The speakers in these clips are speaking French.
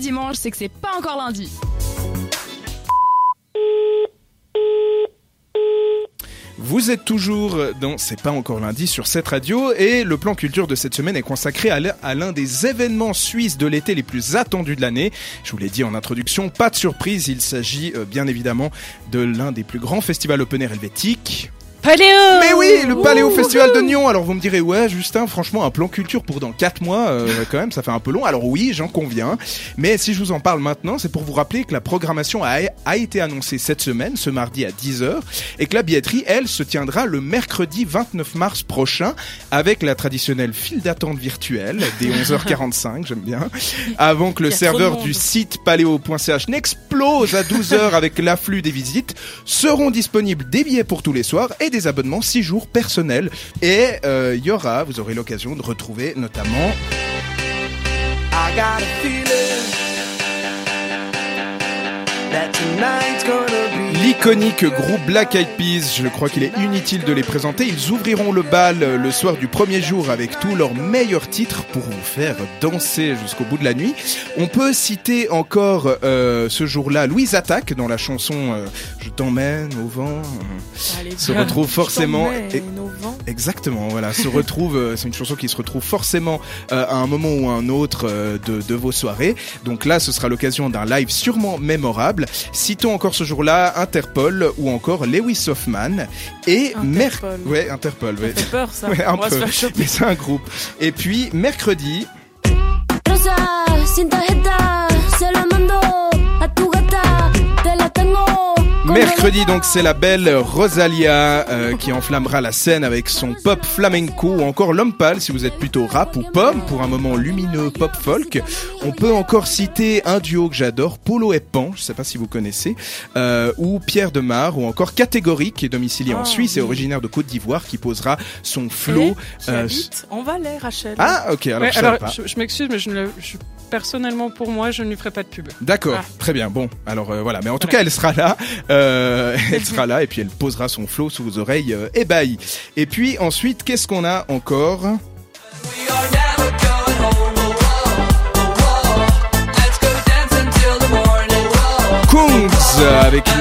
dimanche, c'est que c'est pas encore lundi. Vous êtes toujours dans C'est pas encore lundi sur cette radio et le plan culture de cette semaine est consacré à l'un des événements suisses de l'été les plus attendus de l'année. Je vous l'ai dit en introduction, pas de surprise, il s'agit euh, bien évidemment de l'un des plus grands festivals open air helvétiques. Paléo Mais oui, le Paléo Festival de Nyon. Alors vous me direz, ouais, Justin, franchement, un plan culture pour dans 4 mois, euh, quand même, ça fait un peu long. Alors oui, j'en conviens. Mais si je vous en parle maintenant, c'est pour vous rappeler que la programmation a, a été annoncée cette semaine, ce mardi à 10h, et que la billetterie, elle, se tiendra le mercredi 29 mars prochain, avec la traditionnelle file d'attente virtuelle des 11h45, j'aime bien, avant que le serveur du site paléo.ch n'explose à 12h avec l'afflux des visites, seront disponibles des billets pour tous les soirs et des abonnements 6 jours personnels. Et euh, il y aura, vous aurez l'occasion de retrouver notamment... L'iconique groupe Black Eyed Peas, je crois qu'il est inutile de les présenter. Ils ouvriront le bal le soir du premier jour avec tous leurs meilleurs titres pour vous faire danser jusqu'au bout de la nuit. On peut citer encore euh, ce jour-là Louise Attaque dans la chanson euh, Je t'emmène au vent. Allez, se retrouve forcément. Je au vent. Exactement, voilà, se retrouve. euh, C'est une chanson qui se retrouve forcément euh, à un moment ou à un autre euh, de, de vos soirées. Donc là, ce sera l'occasion d'un live sûrement mémorable. Citons encore ce jour-là Interpol ou encore Lewis Hoffman et Mer- Interpol. Ouais, Interpol. Ça Ouais. fait peur ça. Ouais, un On va peu. se faire choper. Mais c'est un groupe. Et puis mercredi, Mercredi donc c'est la belle Rosalia euh, qui enflammera la scène avec son pop flamenco ou encore l'homme pâle si vous êtes plutôt rap ou pomme pour un moment lumineux pop folk. On peut encore citer un duo que j'adore, Polo et Pan, je sais pas si vous connaissez, euh, ou Pierre Demar ou encore Catégorie qui est domicilié en Ah, Suisse et originaire de Côte d'Ivoire qui posera son flow. Et qui euh, habite en Valais, Rachel. Ah ok alors Ouais, je savais alors, pas. je, je m'excuse, mais je ne le- je- personnellement, pour moi, je ne lui ferai pas de pub. D'accord, Ah. très bien. Bon, alors euh, voilà. Mais en tout cas, elle sera là. Euh, elle sera là et puis elle posera son flow sous vos oreilles euh, ébahies. Et puis ensuite, qu'est-ce qu'on a encore?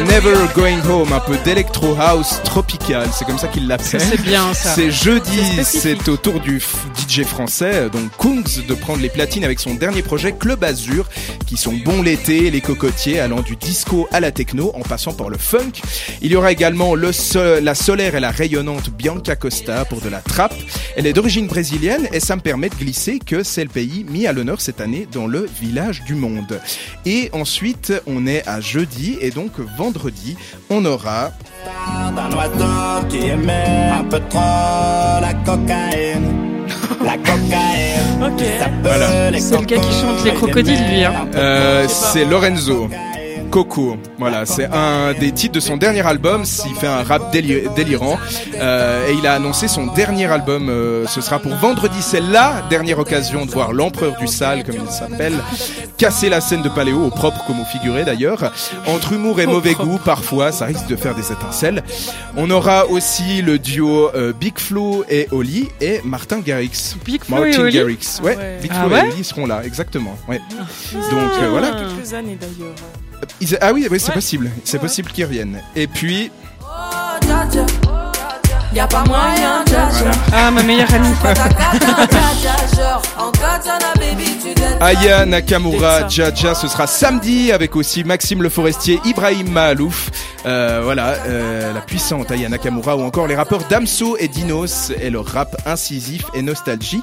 Never Going Home, un peu d'électro house tropical, c'est comme ça qu'il l'appelle. c'est bien, ça. C'est jeudi, C'est au tour du DJ français, donc Kungs, de prendre les platines avec son dernier projet Club Azur, qui sont bons l'été, les cocotiers, allant du disco à la techno, en passant par le funk. Il y aura également le la solaire et la rayonnante Bianca Costa pour de la trappe. Elle est d'origine brésilienne et ça me permet de glisser que c'est le pays mis à l'honneur cette année dans le village du monde. Et ensuite, on est à jeudi et donc vendredi, on aura d'un oiseau qui aimait un peu trop la cocaïne. La cocaïne. Ok. Voilà. C'est le gars qui chante les crocodiles, lui, hein. Euh, c'est Lorenzo. Coco, voilà, c'est un des titres de son dernier album. Il fait un rap déli- délirant euh, et il a annoncé son dernier album. euh, ce sera pour vendredi. C'est la dernière occasion de voir l'empereur du sale, comme il s'appelle, casser la scène de Paléo au propre comme au figuré d'ailleurs. Entre humour et mauvais goût, parfois, ça risque de faire des étincelles. On aura aussi le duo euh, Big Flo et Oli et Martin Garrix. Big Flo et Martin Oli Garrix, ouais, Ah ouais. Big Ah Flo ouais et Oli seront là, exactement. Ouais. Ah. Donc euh, voilà. Quelques années d'ailleurs. Ils- Ah oui, oui c'est Ouais. possible. C'est Ouais. possible qu'ils reviennent. Et puis, Y'a pas moyen, dja dja. Ah, ma meilleure amie. Aya Nakamura, Jaja, ce sera samedi avec aussi Maxime Le Forestier, Ibrahim Mahalouf, euh, voilà, euh, la puissante Aya Nakamura ou encore les rappeurs Damso et Dinos et leur rap incisif et nostalgie.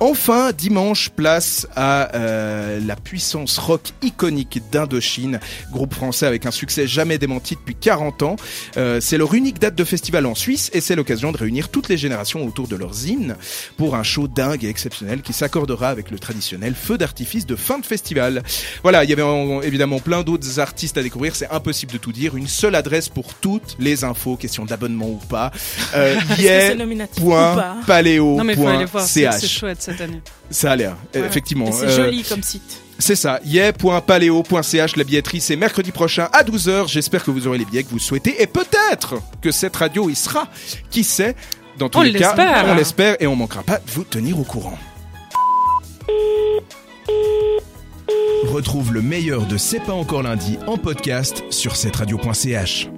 Enfin, dimanche, place à euh, la puissance rock iconique d'Indochine, groupe français avec un succès jamais démenti depuis 40 ans. Euh, c'est leur unique date de festival en Suisse et c'est l'occasion de réunir toutes les générations autour de leurs hymnes pour un show dingue et exceptionnel qui s'accordera avec le traditionnel feu d'artifice de fin de festival. Voilà, il y avait en- évidemment plein d'autres artistes à découvrir, c'est impossible de tout dire. Une seule adresse pour toutes les infos, question d'abonnement ou pas. Euh, c'est nominatif ou pas Non, mais faut aller voir. C'est c'est yeah.paléo.ch. chouette cette année. Ça a l'air, Ouais. effectivement. Et c'est Euh, joli comme site. c'est ça, yeah.paléo.ch, la billetterie c'est mercredi prochain à 12h. J'espère que vous aurez les billets que vous souhaitez et peut-être que cette radio y sera. Qui sait Dans tous On les cas, l'espère. on l'espère et on manquera pas de vous tenir au courant. Retrouve le meilleur de C'est pas encore lundi en podcast sur cetteradio.ch.